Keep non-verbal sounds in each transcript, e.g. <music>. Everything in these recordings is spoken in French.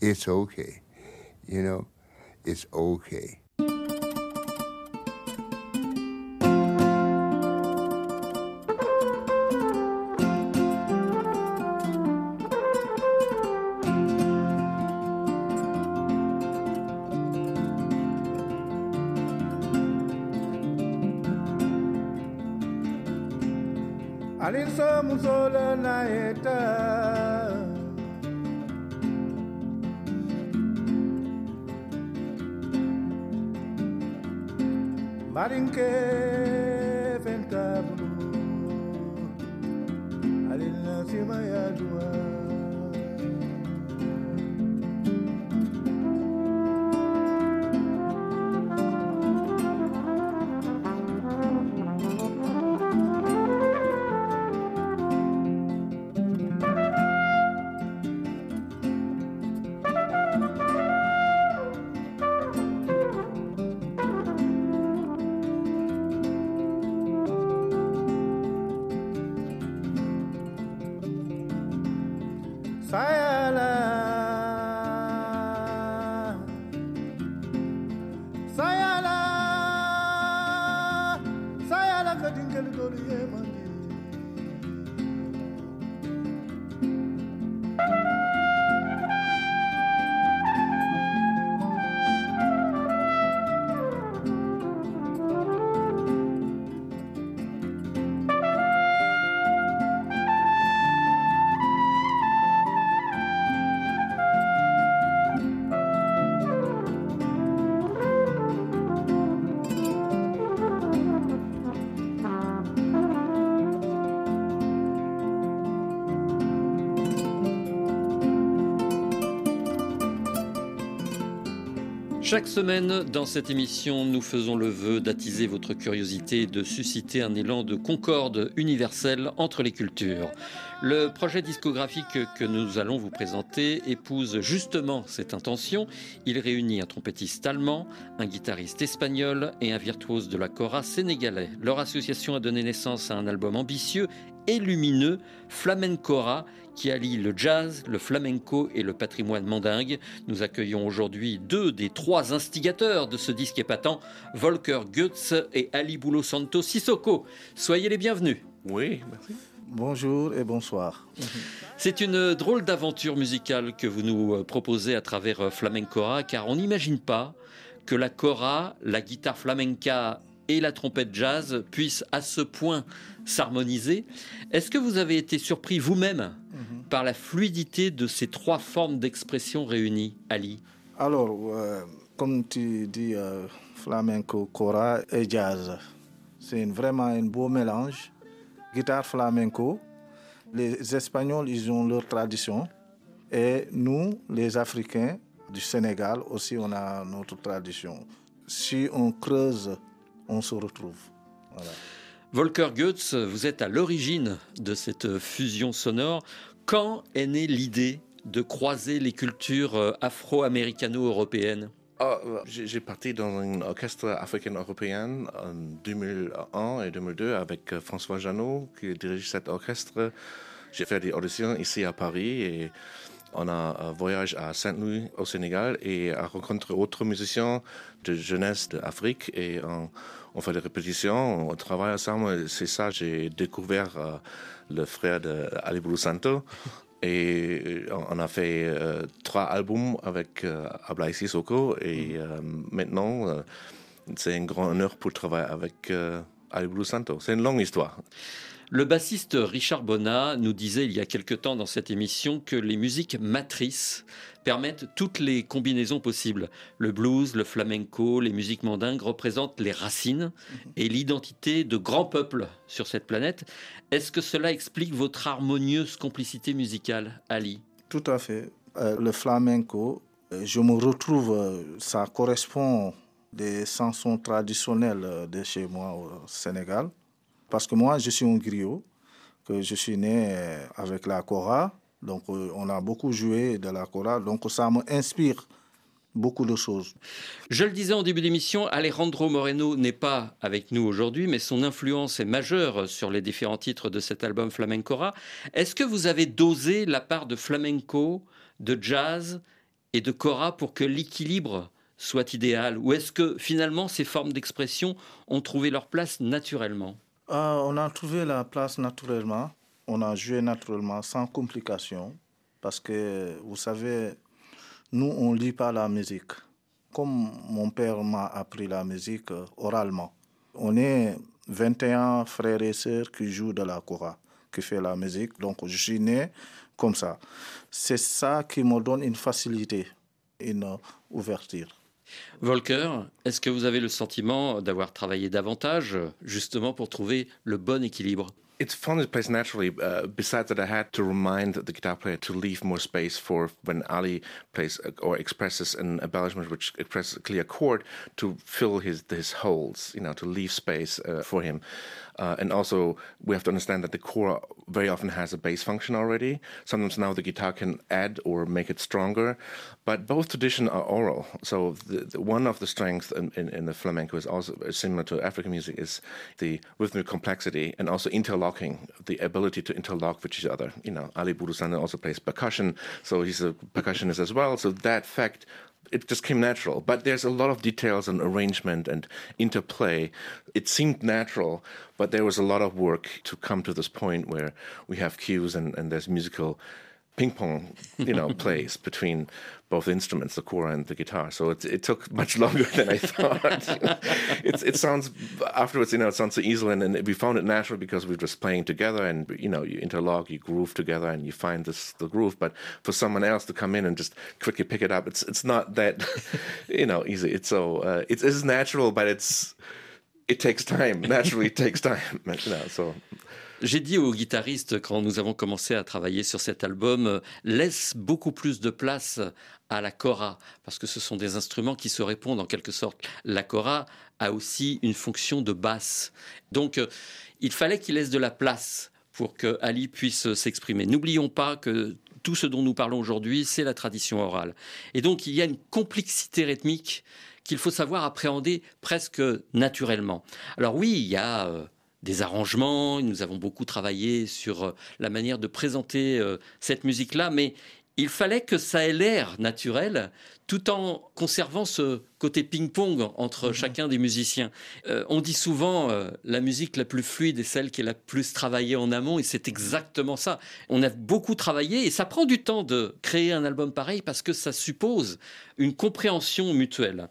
it's okay. You know, it's okay. Alisa musola na eta Marinke ventabulu Alina sima ya dua gel gör yemez Chaque semaine, dans cette émission, nous faisons le vœu d'attiser votre curiosité et de susciter un élan de concorde universelle entre les cultures. Le projet discographique que nous allons vous présenter épouse justement cette intention. Il réunit un trompettiste allemand, un guitariste espagnol et un virtuose de la cora sénégalais. Leur association a donné naissance à un album ambitieux et lumineux, Flamencora, qui allie le jazz, le flamenco et le patrimoine mandingue. Nous accueillons aujourd'hui deux des trois instigateurs de ce disque épatant, Volker Goetz et Ali Boulo Santo Sissoko. Soyez les bienvenus. oui merci Bonjour et bonsoir. C'est une drôle d'aventure musicale que vous nous euh, proposez à travers euh, Flamencora, car on n'imagine pas que la cora, la guitare flamenca et la trompette jazz puissent à ce point s'harmoniser. Est-ce que vous avez été surpris vous-même par la fluidité de ces trois formes d'expression réunies, Ali? Alors, euh, comme tu dis, euh, flamenco, cora et jazz, c'est vraiment un beau mélange. Guitare flamenco, les Espagnols, ils ont leur tradition. Et nous, les Africains du Sénégal, aussi, on a notre tradition. Si on creuse, on se retrouve. Voilà. Volker Goetz, vous êtes à l'origine de cette fusion sonore. Quand est née l'idée de croiser les cultures euh, afro-américano-européennes? Ah, euh, j'ai parti dans un orchestre africain-européen en 2001 et 2002 avec euh, François Janot qui dirige cet orchestre. J'ai fait des auditions ici à Paris et on a un voyage à Saint-Louis au Sénégal et a rencontré d'autres musiciens de jeunesse d'Afrique et on, on fait des répétitions, on travaille ensemble. C'est ça j'ai découvert euh, le frère de Ali Bulu Santo. Et euh, on a fait euh, trois albums avec euh, Sissoko et euh, maintenant c'est un grand honneur pour travailler avec Ali Santo. C'est une longue histoire. Le bassiste Richard Bonnat nous disait il y a quelque temps dans cette émission que les musiques matrices permettent toutes les combinaisons possibles. Le blues, le flamenco, les musiques mandingues représentent les racines et l'identité de grands peuples sur cette planète. Est-ce que cela explique votre harmonieuse complicité musicale, Ali? Tout à fait. Euh, le flamenco, euh, je me retrouve, euh, ça correspond des chansons traditionnelles de chez moi au Sénégal. Parce que moi, je suis un griot, que je suis né avec la kora. Donc, on a beaucoup joué de la kora. Donc, ça m'inspire beaucoup de choses. Je le disais en début d'émission, Alejandro Moreno n'est pas avec nous aujourd'hui, mais son influence est majeure sur les différents titres de cet album Flamencora. Est-ce que vous avez dosé la part de flamenco, de jazz et de cora pour que l'équilibre soit idéal? Ou est-ce que finalement ces formes d'expression ont trouvé leur place naturellement? Ah, On a trouvé la place naturellement. On a joué naturellement, sans complication. Parce que, vous savez, nous, on ne lit pas la musique. Comme mon père m'a appris la musique euh, oralement. On est 21 frères et sœurs qui jouent de la kora, qui fait la musique. Donc, je suis né comme ça. C'est ça qui me donne une facilité, une ouverture. Volker, est-ce que vous avez le sentiment d'avoir travaillé davantage justement pour trouver le bon équilibre? It's found its place naturally. Uh, besides that, I had to remind the guitar player to leave more space for when Ali plays uh, or expresses an embellishment which expresses a clear chord to fill his his holes. You know, to leave space uh, for him. Uh, and also, we have to understand that the core very often has a bass function already. Sometimes now the guitar can add or make it stronger, but both traditions are oral. So the, the one of the strengths in, in, in, the flamenco is also similar to African music is the rhythmic complexity and also interlocking, the ability to interlock with each other. You know, Ali Budusana also plays percussion, so he's a percussionist as well. So that fact it just came natural. But there's a lot of details and arrangement and interplay. It seemed natural, but there was a lot of work to come to this point where we have cues and, and there's musical ping pong, you know, <laughs> plays between both instruments, the kora and the guitar. So it, it took much <laughs> longer than I thought. <laughs> it, it sounds afterwards, you know, it sounds so easy, and, and we found it natural because we were just playing together, and you know, you interlock, you groove together, and you find this the groove. But for someone else to come in and just quickly pick it up, it's it's not that, <laughs> you know, easy. It's so uh, it is natural, but it's it takes time. Naturally, it takes time. You know, so. J'ai dit aux guitaristes quand nous avons commencé à travailler sur cet album, euh, laisse beaucoup plus de place à la cora, parce que ce sont des instruments qui se répondent en quelque sorte. La cora a aussi une fonction de basse. Donc, euh, il fallait qu'il laisse de la place pour que Ali puisse s'exprimer. N'oublions pas que tout ce dont nous parlons aujourd'hui, c'est la tradition orale. Et donc, il y a une complexité rythmique qu'il faut savoir appréhender presque naturellement. Alors oui, il y a... Des arrangements, nous avons beaucoup travaillé sur euh, la manière de présenter euh, cette musique-là, mais il fallait que ça ait l'air naturel tout en conservant ce côté ping-pong entre mhm. chacun des musiciens. Euh, on dit souvent la musique la plus fluide est celle qui est la plus travaillée en amont et c'est exactement ça. On a beaucoup travaillé et ça prend du temps de créer un album pareil parce que ça suppose une compréhension mutuelle.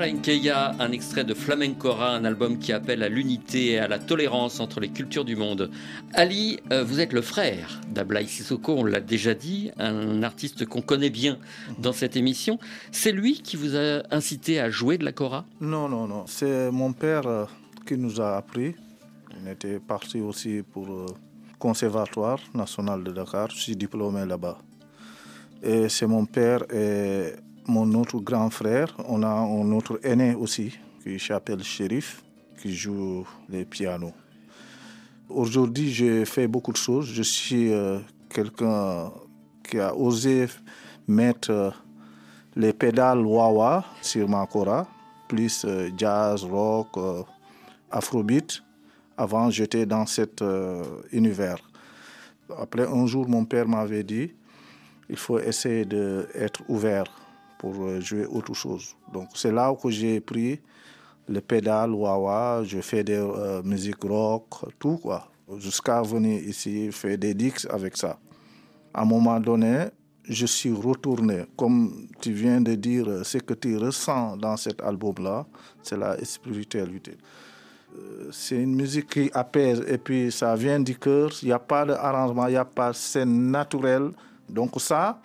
Un extrait de Flamencora, un album qui appelle à l'unité et à la tolérance entre les cultures du monde. Ali, euh, vous êtes le frère d'Ablaï Sissoko, on l'a déjà dit, un artiste qu'on connaît bien dans cette émission. C'est lui qui vous a incité à jouer de la kora? Non, non, non. C'est mon père euh, qui nous a appris. Il était parti aussi pour le Conservatoire national de Dakar. Je suis diplômé là-bas. Et c'est mon père et mon autre grand frère. On a un autre aîné aussi qui s'appelle Shérif, qui joue les pianos. Aujourd'hui, j'ai fait beaucoup de choses. Je suis euh, quelqu'un qui a osé mettre euh, les pédales wah sur ma kora, plus euh, jazz, rock, afrobeat. Avant, j'étais dans cet univers. Après, un jour, mon père m'avait dit, il faut essayer d'être ouvert pour jouer autre chose. Donc, c'est là où j'ai pris le pédale, wah je fais des euh, musiques rock, tout quoi. Jusqu'à venir ici faire des dix avec ça. À un moment donné, je suis retourné. Comme tu viens de dire, ce que tu ressens dans cet album-là, c'est la spiritualité. Euh, c'est une musique qui apaise et puis ça vient du cœur. Il n'y a pas d'arrangement, il n'y a pas de scène. Donc ça,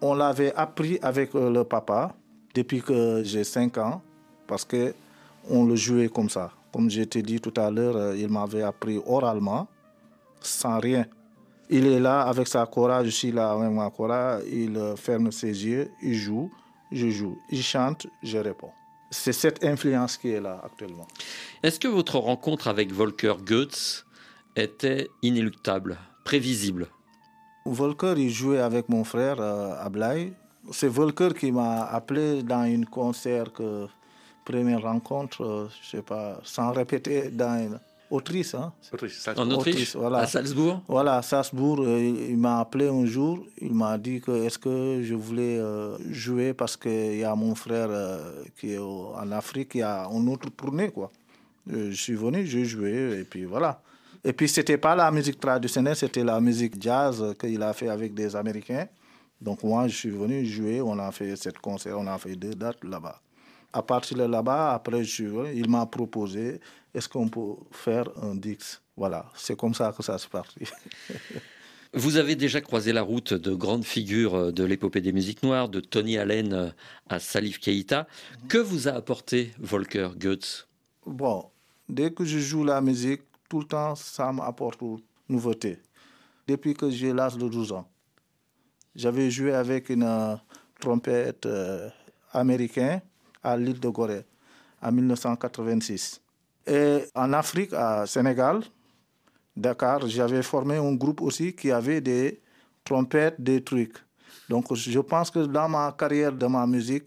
on l'avait appris avec euh, le papa depuis que j'ai 5 ans parce que on le jouait comme ça. Comme je t'ai dit tout à l'heure, euh, il m'avait appris oralement, sans rien. Il est là avec sa cora, je suis là avec ma cora, il euh, ferme ses yeux, il joue, je joue. Il chante, je réponds. C'est cette influence qui est là actuellement. Est-ce que votre rencontre avec Volker Goetz était inéluctable, prévisible? Volker, il jouait avec mon frère euh, Ablaï. C'est Volker qui m'a appelé dans une concert que première rencontre, euh, je sais pas, sans répéter, dans une Autriche. Hein? en Autriche, voilà. à Salzbourg Voilà, à Salzbourg, euh, il, m'a appelé un jour, il m'a dit que est-ce que je voulais euh, jouer parce qu'il y a mon frère qui est en Afrique, il y a un autre tournée, quoi. Je suis venu, j'ai joué, et puis voilà. Et puis, c'était pas la musique traditionnelle, c'était la musique jazz qu'il a fait avec des Américains. Donc, moi, je suis venu jouer, on a fait cette concert, on a fait deux dates là-bas. À partir de là-bas, après, il m'a proposé est-ce qu'on peut faire un Dix Voilà, c'est comme ça que ça s'est parti. <laughs> Vous avez déjà croisé la route de grandes figures de l'épopée des musiques noires, de Tony Allen à Salif Keïta. Que vous a apporté Volker Goetz Bon, dès que je joue la musique, tout le temps, ça m'apporte une nouveauté. Depuis que j'ai l'âge de 12 ans, j'avais joué avec une euh, trompette euh, américaine à l'île de Gorée en 1986. Et en Afrique, à Sénégal, Dakar, j'avais formé un groupe aussi qui avait des trompettes, des trucs. Donc je pense que dans ma carrière de ma musique,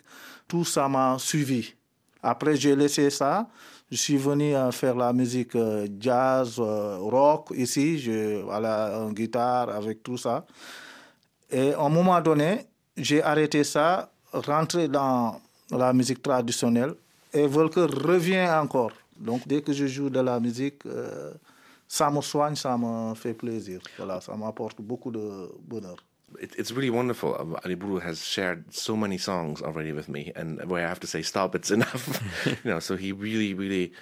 tout ça m'a suivi. Après, j'ai laissé ça. Je suis venu faire la musique euh, jazz, euh, rock ici, je, à la guitare avec tout ça. Et à un moment donné, j'ai arrêté ça, rentré dans la musique traditionnelle. Et Volker revient encore. Donc dès que je joue de la musique, euh, ça me soigne, ça me fait plaisir. Voilà, ça m'apporte beaucoup de bonheur. It, it's really wonderful. Um, Ali Buru has shared so many songs already with me, and where I have to say stop, it's enough. <laughs> you know, so he really, really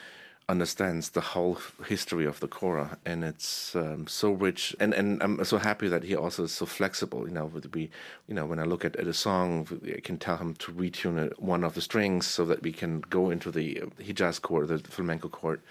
understands the whole history of the Korah, and it's um, so rich. And, and I'm so happy that he also is so flexible. You know, would be, you know, when I look at, at a song, I can tell him to retune one of the strings so that we can go into the Hijaz chord, the flamenco chord.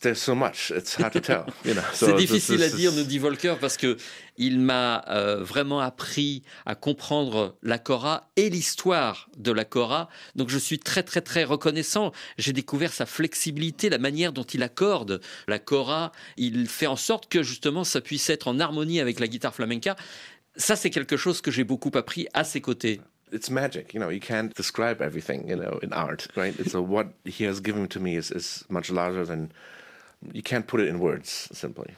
There's so much, it's hard to tell. You know, <laughs> so C'est difficile à dire, nous dit Volker, parce que il m'a euh, vraiment appris à comprendre la Cora et l'histoire de la Cora. Donc je suis très très très reconnaissant. J'ai découvert sa flexibilité, la manière dont il accorde la Cora. Il fait en sorte que justement ça puisse être en harmonie avec la guitare flamenca. Ça, c'est quelque chose que j'ai beaucoup appris à ses côtés. it's magic. You know, you can't describe everything, you know, in art, right? so what he has given to me is, is much larger than you can't put it in words, simply.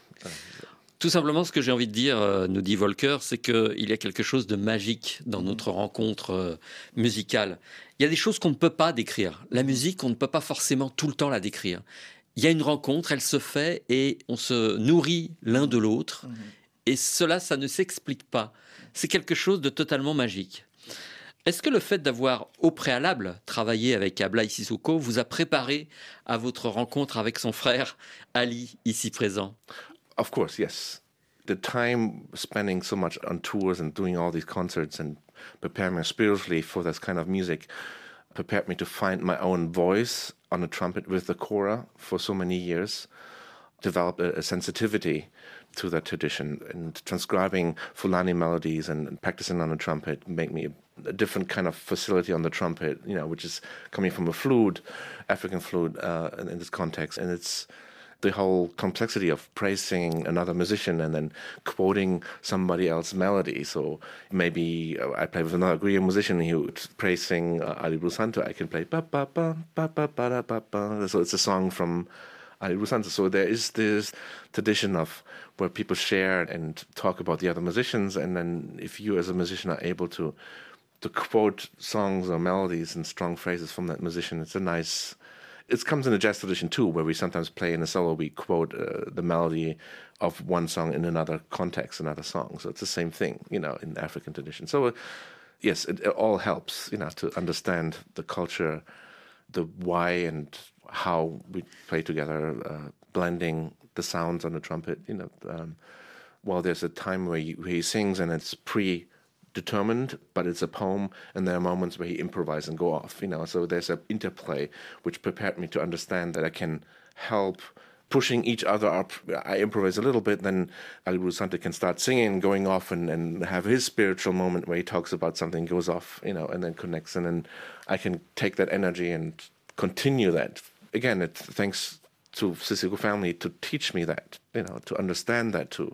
Tout simplement, ce que j'ai envie de dire, euh, nous dit Volker, c'est qu'il y a quelque chose de magique dans notre rencontre euh, musicale. Il y a des choses qu'on ne peut pas décrire. La musique, on ne peut pas forcément tout le temps la décrire. Il y a une rencontre, elle se fait et on se nourrit l'un de l'autre. Et cela, ça ne s'explique pas. C'est quelque chose de totalement magique. Est-ce que le fait d'avoir au préalable travaillé avec Ablaï Sissoko vous a préparé à votre rencontre avec son frère Ali, ici présent? Of course, yes. The time spending so much on tours and doing all these concerts and preparing me spiritually for this kind of music prepared me to find my own voice on the trumpet with the kora for so many years, develop a, a sensitivity to that tradition and transcribing Fulani melodies and, and practicing on the trumpet make me a, a, different kind of facility on the trumpet, you know, which is coming from a flute, African flute uh, in, in this context. And it's the whole complexity of praising another musician and then quoting somebody else's melody. So maybe uh, I play with another Griot musician who's praising uh, Ali Brusanto. I can play ba ba ba ba ba ba ba ba. So it's a song from Brusanto. So there is this tradition of where people share and talk about the other musicians, and then if you as a musician are able to to quote songs or melodies and strong phrases from that musician, it's a nice it comes in the jazz tradition too, where we sometimes play in a solo, we quote uh, the melody of one song in another context, another song. So it's the same thing, you know, in African tradition. So, uh, yes, it, it, all helps, you know, to understand the culture, the why and how we play together, uh, blending the sounds on the trumpet, you know. Um, while there's a time where he, where he sings and it's pre determined, but it's a poem, and there are moments where he improvises and go off. You know, so there's an interplay which prepared me to understand that I can help pushing each other up. I improvise a little bit, then Ali Rusante can start singing, going off, and, and have his spiritual moment where he talks about something, goes off, you know, and then connects, and then I can take that energy and continue that. Again, thanks to to teach me that, you know, to understand that, to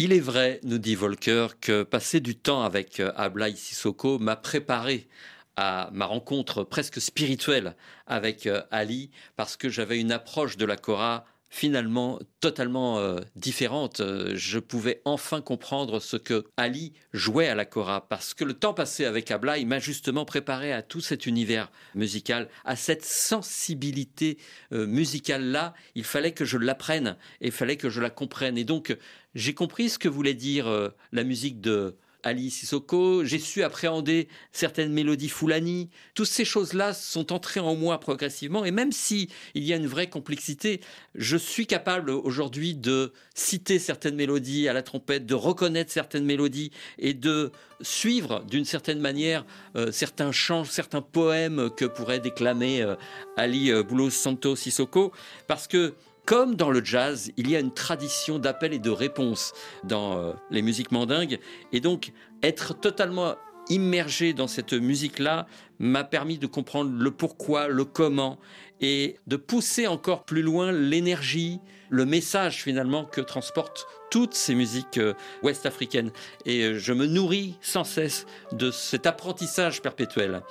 Il est vrai, nous dit Volker, que passer du temps avec euh, Ablaï Sissoko m'a préparé à ma rencontre presque spirituelle avec euh, Ali parce que j'avais une approche de la Cora finalement totalement euh, différente. Euh, je pouvais enfin comprendre ce que Ali jouait à la Cora, parce que le temps passé avec Abla, il m'a justement préparé à tout cet univers musical, à cette sensibilité euh, musicale-là. Il fallait que je l'apprenne, et il fallait que je la comprenne. Et donc, j'ai compris ce que voulait dire la musique de Ali Sissoko, j'ai su appréhender certaines mélodies Fulani. Toutes ces choses-là sont entrées en moi progressivement et même si il y a une vraie complexité, je suis capable aujourd'hui de citer certaines mélodies à la trompette, de reconnaître certaines mélodies et de suivre d'une certaine manière euh, certains chants, certains poèmes que pourrait déclamer euh, Ali euh, Boulos Santo Sissoko parce que comme dans le jazz, il y a une tradition d'appel et de réponse dans euh, les musiques mandingues. Et donc, être totalement immergé dans cette musique-là m'a permis de comprendre le pourquoi, le comment, et de pousser encore plus loin l'énergie, le message finalement que transportent toutes ces musiques euh, ouest-africaines. Et euh, je me nourris sans cesse de cet apprentissage perpétuel.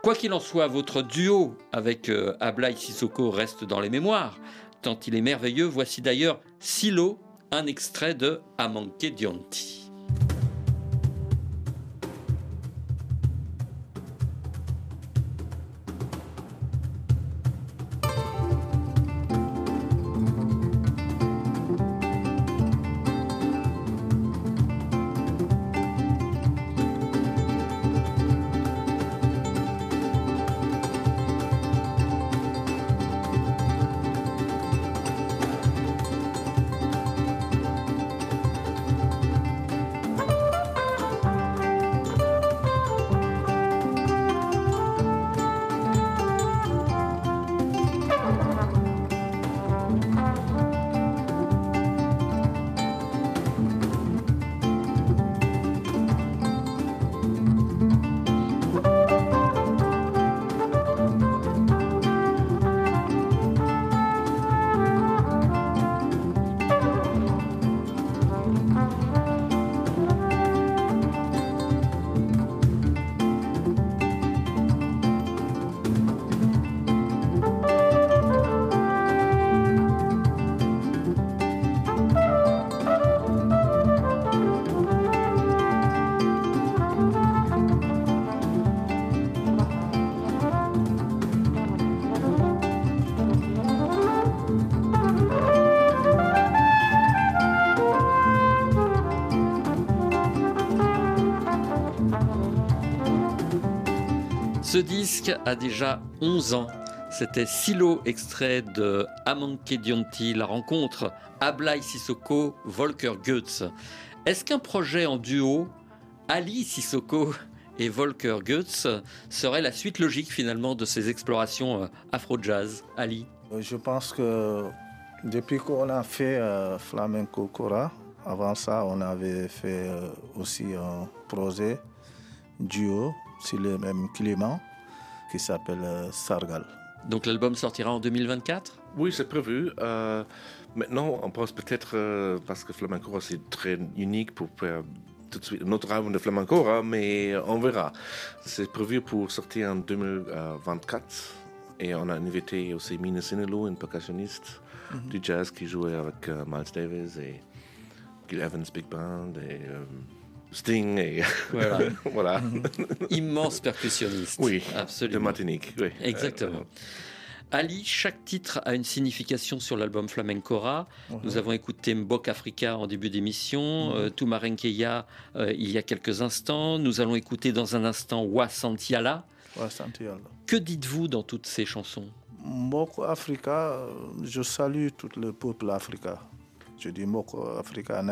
Quoi qu'il en soit, votre duo avec Ablaï Sissoko reste dans les mémoires tant il est merveilleux. Voici d'ailleurs Silo, un extrait de Amanke Dionti. Ce disque a déjà 11 ans. C'était Silo, extrait de Amanke Dionti, la rencontre Ablai Sissoko, Volker Goetz. Est-ce qu'un projet en duo, Ali Sissoko et Volker Goetz, serait la suite logique finalement de ces explorations euh, afro-jazz? Ali? Je pense que depuis qu'on a fait euh, Flamenco Cora, avant ça, on avait fait euh, aussi un projet duo sur le même climat qui s'appelle euh, Sargal. Donc l'album sortira en 2024 Oui, c'est prévu. Euh, maintenant, on pense peut-être, euh, parce que Flamenco, c'est très unique pour faire tout de suite notre album de Flamenco, hein, mais on verra. C'est prévu pour sortir en 2024. Et on a invité aussi Mina Sinelu, une percussionniste du jazz qui jouait avec euh, Miles Davis et Gil Evans Big Band et euh, Sting. Et <laughs> Voilà. voilà. Immense percussionniste. Oui, de absolument. Martinique. Oui. Exactement. Ali, chaque titre a une signification sur l'album Flamencora. Nous avons écouté Mbok Africa en début d'émission, euh, Tumarenkeya euh, il y a quelques instants. Nous allons écouter dans un instant Wa Santiala. Ouais, sant yàlla. Que dites-vous dans toutes ces chansons? Mbok Africa, euh, je salue tout le peuple africain. Je dis Mbok Africa.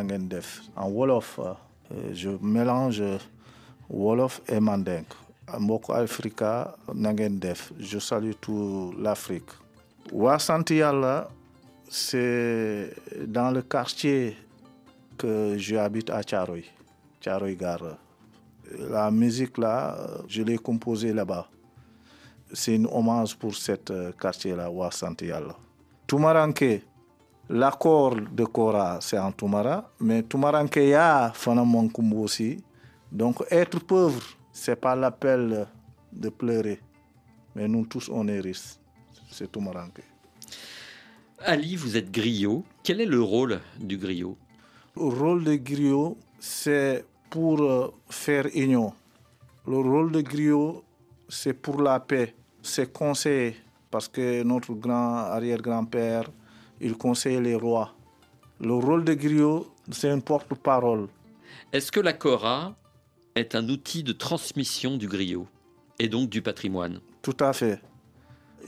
En Wolof, euh, je mélange Wolof et Mandingue. Mbok Africa. Je salue tout l'Afrique. Wa sant yàlla, c'est dans le quartier que j'habite à Thiaroye, Thiaroye Gare. La musique là, euh, je l'ai composée là-bas c'est une hommage pour cet euh, quartier-là, Wa Sant Yalla. Tumaranke, l'accord de Kora, c'est en Tumara, mais Tumaranke ya fana Monkumbu aussi. Donc être pauvre, c'est pas l'appel de pleurer, mais nous tous on est riches. C'est Tumaranke. Ali, vous êtes griot. Quel est le rôle du griot? Le rôle de griot, c'est pour euh, faire union. Le rôle de griot, c'est pour la paix. C'est conseiller, parce que notre grand arrière-grand-père, il conseillait les rois. Le rôle de griot, c'est une porte-parole. Est-ce que la Kora est un outil de transmission du griot et donc du patrimoine? Tout à fait.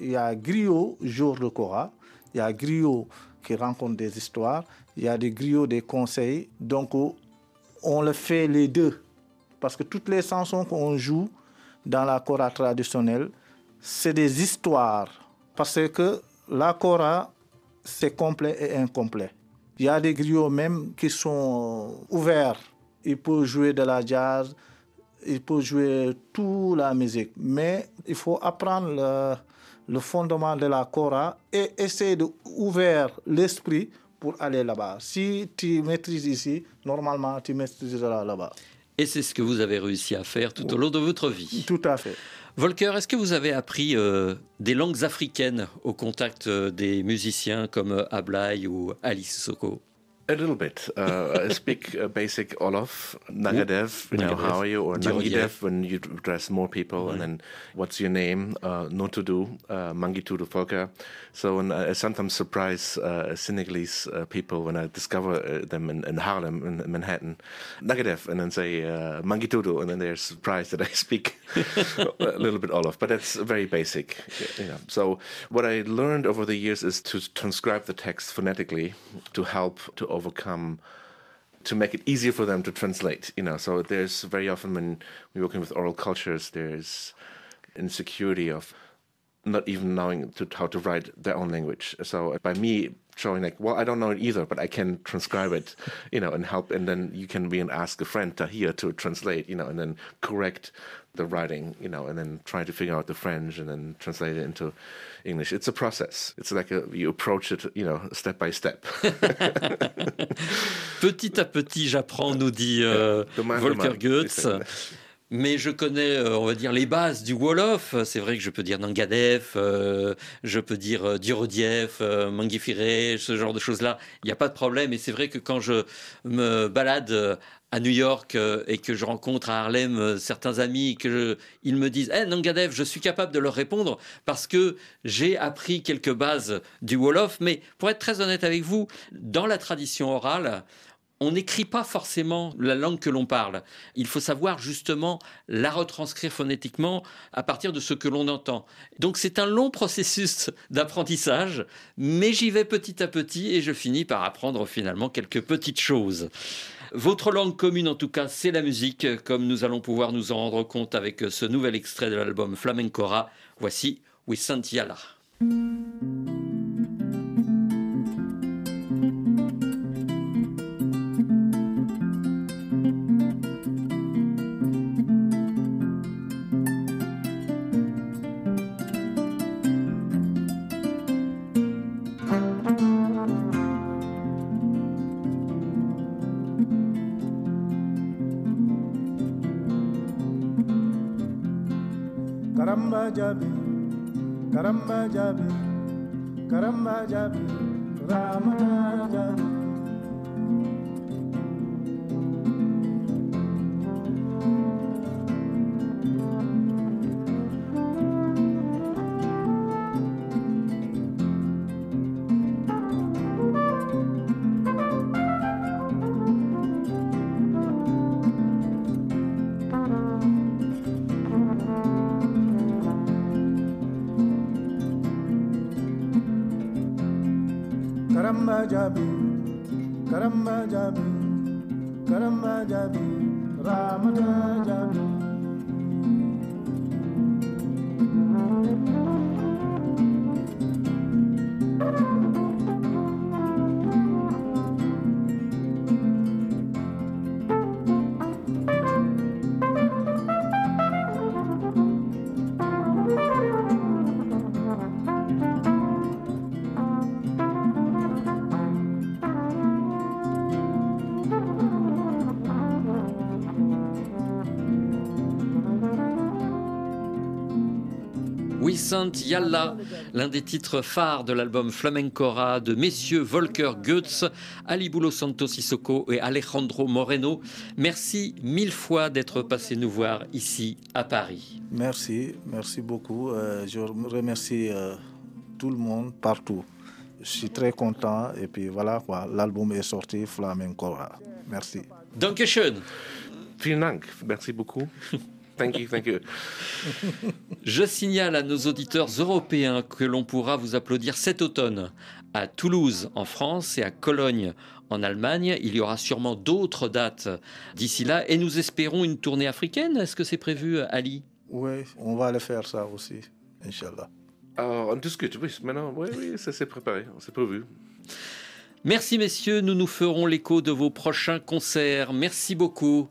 Il y a griot, jour de Cora. Il y a griot qui rencontre des histoires. Il y a des griots des conseils. Donc, on le fait les deux. Parce que toutes les chansons qu'on joue dans la Cora traditionnelle, c'est des histoires. Parce que la Cora, c'est complet et incomplet. Il y a des griots même qui sont ouverts. Ils peuvent jouer de la jazz, ils peuvent jouer toute la musique. Mais il faut apprendre le, le fondement de la Cora et essayer d'ouvrir l'esprit pour aller là-bas. Si tu maîtrises ici, normalement, tu maîtriseras là-bas. Et c'est ce que vous avez réussi à faire tout au long de votre vie. Tout à fait. Volker, est-ce que vous avez appris euh, des langues africaines au contact euh, des musiciens comme euh, Ablai ou Alice Soko? A little bit. Uh, I speak uh, basic Olof, Nagadev, you know, how are you? Or. Nangidev when you address more people, and then what's your name? Uh, Notudu, uh, Mangitudu Folka. So and I sometimes surprise uh, Senegalese uh, people when I discover uh, them in, in Harlem, in Manhattan, Nagadev, and then say uh, Mangitudu, and then they're surprised that I speak <laughs> a little bit Olof. But that's very basic. You know. So what I learned over the years is to transcribe the text phonetically to help to overcome to make it easier for them to translate you know? So there's very often when we're working with oral cultures there's insecurity of not even knowing to, how to write their own language. So by me showing like well i don't know it either but i can transcribe it <laughs> you know and help and then you can be and ask a friend to here to translate you know and then correct the writing you know and then try to figure out the french and then translate it into english. It's a process. It's like a, you approach it you know step by step. <laughs> Petit à petit, j'apprends, nous dit euh, Volker. Goetz. Mais je connais, euh, on va dire, les bases du Wolof. C'est vrai que je peux dire Nangadev, euh, je peux dire euh, Dirodiev, euh, Mangifire, ce genre de choses-là. Il n'y a pas de problème. Et c'est vrai que quand je me balade euh, à New York et que je rencontre à Harlem certains amis, que je- ils me disent Eh Nangadev, je suis capable de leur répondre parce que j'ai appris quelques bases du Wolof. Mais pour être très honnête avec vous, dans la tradition orale, on n'écrit pas forcément la langue que l'on parle. Il faut savoir justement la retranscrire phonétiquement à partir de ce que l'on entend. Donc c'est un long processus d'apprentissage, mais j'y vais petit à petit et je finis par apprendre finalement quelques petites choses. Votre langue commune, en tout cas, c'est la musique, comme nous allons pouvoir nous en rendre compte avec ce nouvel extrait de l'album Flamencora. Voici Wisantiala. Karamba jabi, karamba jabi, karamba jabi, ramata jabi. Yalla, l'un des titres phares de l'album Flamencora de messieurs Volker Goetz, Alibulo Santos Sissoko et Alejandro Moreno. Merci mille fois d'être passé nous voir ici à Paris. Merci, merci beaucoup. Euh, je remercie euh, tout le monde partout. Je suis très content et puis voilà quoi, l'album est sorti Flamencora. Merci. Dankeschön. Vielen Dank. Merci beaucoup. <laughs> Thank you, thank you. <laughs> Je signale à nos auditeurs européens que l'on pourra vous applaudir cet automne à Toulouse en France et à Cologne en Allemagne. Il y aura sûrement d'autres dates d'ici là et nous espérons une tournée africaine. Est-ce que c'est prévu, Ali? Oui, on va aller faire ça aussi, Inch'Allah. Alors, on discute, oui, maintenant, oui, oui, ça s'est préparé, c'est prévu. Merci messieurs, nous nous ferons l'écho de vos prochains concerts. Merci beaucoup.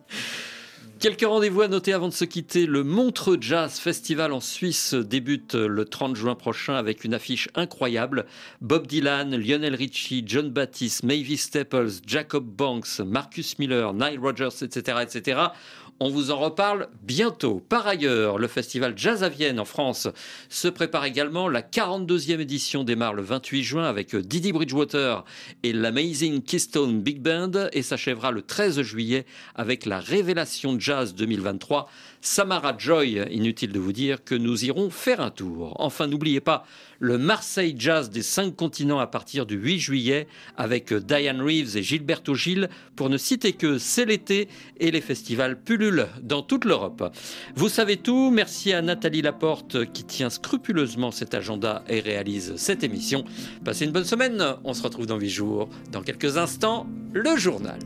Quelques rendez-vous à noter avant de se quitter. Le Montreux Jazz Festival en Suisse débute le 30 juin prochain avec une affiche incroyable. Bob Dylan, Lionel Richie, John Baptiste, Mavis Staples, Jacob Banks, Marcus Miller, Nile Rodgers, etc., etc. On vous en reparle bientôt. Par ailleurs, le festival Jazz à Vienne en France se prépare également. La 42e édition démarre le 28 juin avec Didi Bridgewater et l'Amazing Keystone Big Band et s'achèvera le 13 juillet avec la Révélation Jazz 2023. Samara Joy, inutile de vous dire que nous irons faire un tour. Enfin, n'oubliez pas le Marseille Jazz des cinq continents à partir du 8 juillet avec Diane Reeves et Gilberto Gil pour ne citer que c'est l'été et les festivals dans toute l'Europe. Vous savez tout. Merci à Nathalie Laporte qui tient scrupuleusement cet agenda et réalise cette émission. Passez une bonne semaine. On se retrouve dans 8 jours. Dans quelques instants, le journal.